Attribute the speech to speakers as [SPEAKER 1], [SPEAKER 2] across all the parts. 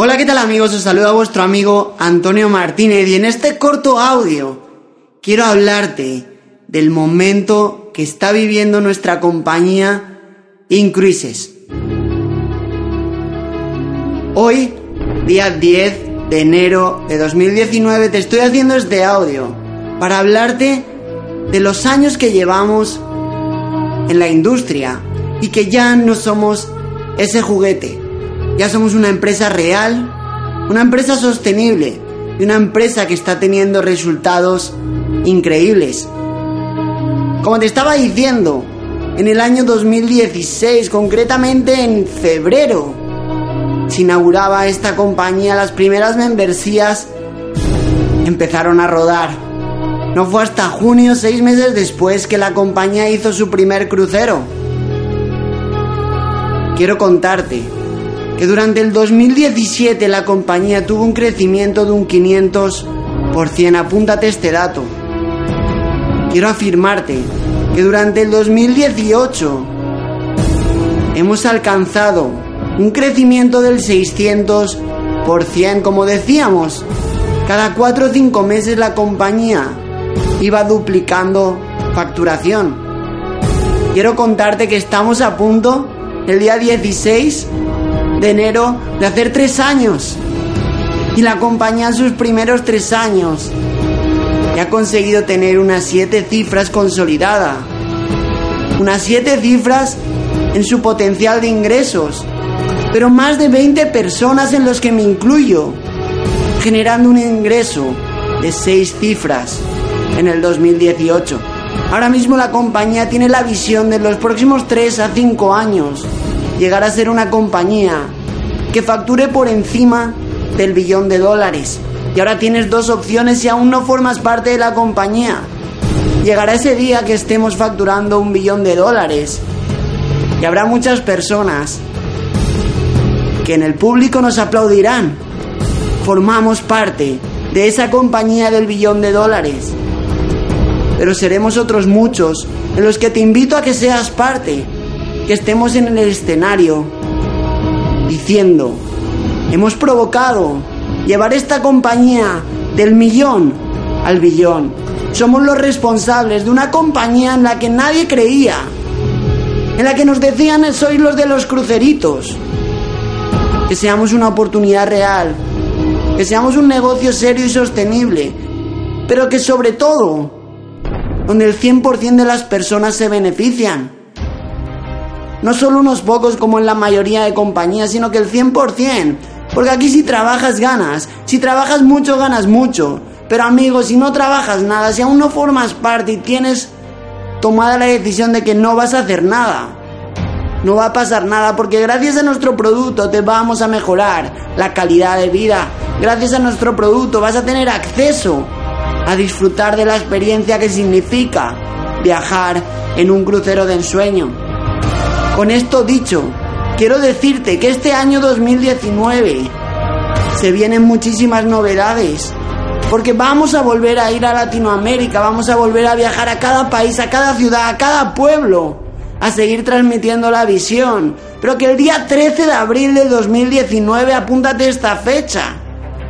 [SPEAKER 1] Hola, ¿qué tal amigos? Os saluda vuestro amigo Antonio Martínez y en este corto audio quiero hablarte del momento que está viviendo nuestra compañía Incruises. Hoy, día 10 de enero de 2019, te estoy haciendo este audio para hablarte de los años que llevamos en la industria y que ya no somos ese juguete ya somos una empresa real, una empresa sostenible y una empresa que está teniendo resultados increíbles. Como te estaba diciendo, en el año 2016, concretamente en febrero, se inauguraba esta compañía, las primeras membresías empezaron a rodar. No fue hasta junio, seis meses después, que la compañía hizo su primer crucero. Quiero contarte que durante el 2017 la compañía tuvo un crecimiento de un 500%. Apúntate este dato. Quiero afirmarte que durante el 2018 hemos alcanzado un crecimiento del 600%. Como decíamos, cada 4 o 5 meses la compañía iba duplicando facturación. Quiero contarte que estamos a punto, el día 16, de enero de hacer tres años. Y la compañía en sus primeros tres años ya ha conseguido tener unas siete cifras consolidada. Unas siete cifras en su potencial de ingresos. Pero más de 20 personas en los que me incluyo. Generando un ingreso de seis cifras en el 2018. Ahora mismo la compañía tiene la visión de los próximos 3 a 5 años llegar a ser una compañía que facture por encima del billón de dólares. Y ahora tienes dos opciones si aún no formas parte de la compañía. Llegará ese día que estemos facturando un billón de dólares. Y habrá muchas personas que en el público nos aplaudirán. Formamos parte de esa compañía del billón de dólares. Pero seremos otros muchos en los que te invito a que seas parte que estemos en el escenario diciendo, hemos provocado llevar esta compañía del millón al billón. Somos los responsables de una compañía en la que nadie creía, en la que nos decían sois los de los cruceritos. Que seamos una oportunidad real, que seamos un negocio serio y sostenible, pero que sobre todo, donde el 100% de las personas se benefician no solo unos pocos como en la mayoría de compañías, sino que el 100%. Porque aquí si trabajas ganas, si trabajas mucho ganas mucho. Pero amigos, si no trabajas nada, si aún no formas parte y tienes tomada la decisión de que no vas a hacer nada, no va a pasar nada porque gracias a nuestro producto te vamos a mejorar la calidad de vida. Gracias a nuestro producto vas a tener acceso a disfrutar de la experiencia que significa viajar en un crucero de ensueño. Con esto dicho, quiero decirte que este año 2019 se vienen muchísimas novedades. Porque vamos a volver a ir a Latinoamérica, vamos a volver a viajar a cada país, a cada ciudad, a cada pueblo, a seguir transmitiendo la visión. Pero que el día 13 de abril de 2019, apúntate esta fecha,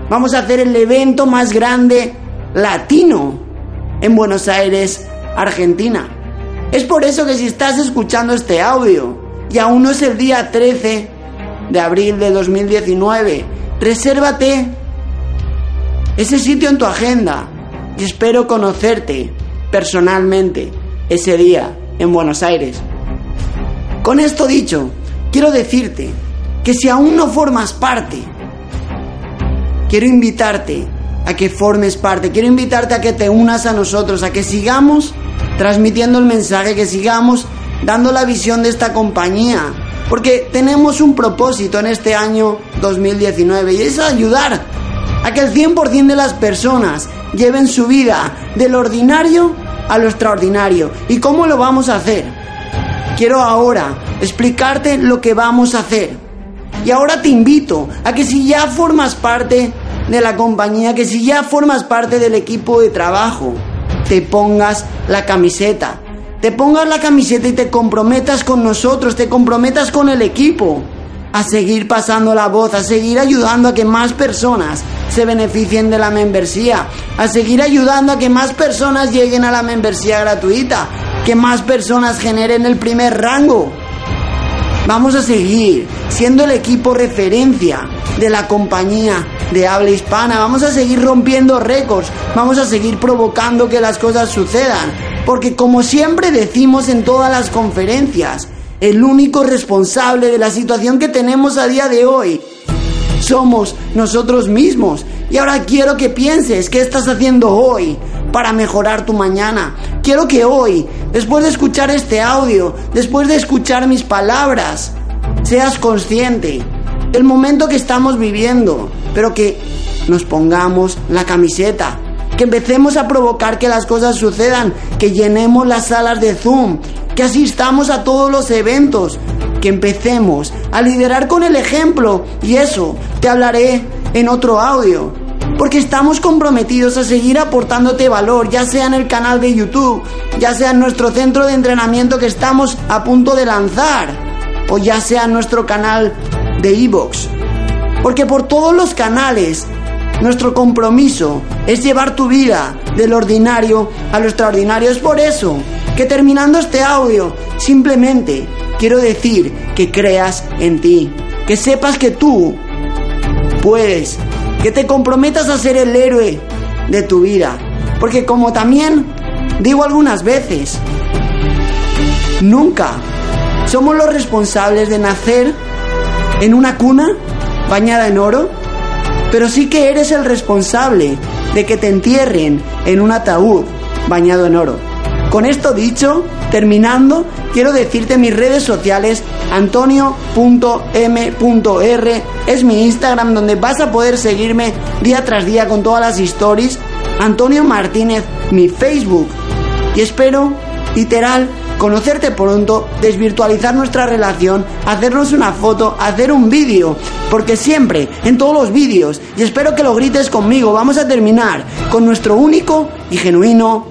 [SPEAKER 1] vamos a hacer el evento más grande latino en Buenos Aires, Argentina. Es por eso que si estás escuchando este audio y aún no es el día 13 de abril de 2019, resérvate ese sitio en tu agenda y espero conocerte personalmente ese día en Buenos Aires. Con esto dicho, quiero decirte que si aún no formas parte, quiero invitarte a que formes parte, quiero invitarte a que te unas a nosotros, a que sigamos transmitiendo el mensaje, que sigamos dando la visión de esta compañía, Porque tenemos un propósito en este año 2019 y es ayudar a que el 100% de las personas lleven su vida del ordinario a lo extraordinario. ¿Y cómo lo vamos a hacer? Quiero ahora explicarte lo que vamos a hacer. Y ahora te invito a que si ya formas parte de la compañía, que si ya formas parte del equipo de trabajo, te pongas la camiseta. Te pongas la camiseta y te comprometas con nosotros, te comprometas con el equipo a seguir pasando la voz, a seguir ayudando a que más personas se beneficien de la membresía, a seguir ayudando a que más personas lleguen a la membresía gratuita, que más personas generen el primer rango. Vamos a seguir siendo el equipo referencia de la compañía de habla hispana. Vamos a seguir rompiendo récords. Vamos a seguir provocando que las cosas sucedan. Porque como siempre decimos en todas las conferencias, el único responsable de la situación que tenemos a día de hoy somos nosotros mismos. Y ahora quiero que pienses qué estás haciendo hoy para mejorar tu mañana. Quiero que hoy, después de escuchar este audio, después de escuchar mis palabras, seas consciente del momento que estamos viviendo, pero que nos pongamos la camiseta, que empecemos a provocar que las cosas sucedan, que llenemos las salas de Zoom, que asistamos a todos los eventos, que empecemos a liderar con el ejemplo y eso te hablaré en otro audio. Porque estamos comprometidos a seguir aportándote valor, ya sea en el canal de YouTube, ya sea en nuestro centro de entrenamiento que estamos a punto de lanzar, o ya sea en nuestro canal de Evox. Porque por todos los canales, nuestro compromiso es llevar tu vida del ordinario a lo extraordinario. Es por eso que terminando este audio, simplemente quiero decir que creas en ti, que sepas que tú puedes, que te comprometas a ser el héroe de tu vida. Porque como también digo algunas veces, nunca somos los responsables de nacer en una cuna bañada en oro, pero sí que eres el responsable de que te entierren en un ataúd bañado en oro. Con esto dicho, terminando, quiero decirte mis redes sociales, antonio.m.r es mi Instagram donde vas a poder seguirme día tras día con todas las stories, Antonio Martínez, mi Facebook. Y espero, literal, conocerte pronto, desvirtualizar nuestra relación, hacernos una foto, hacer un vídeo, porque siempre, en todos los vídeos, y espero que lo grites conmigo, vamos a terminar con nuestro único y genuino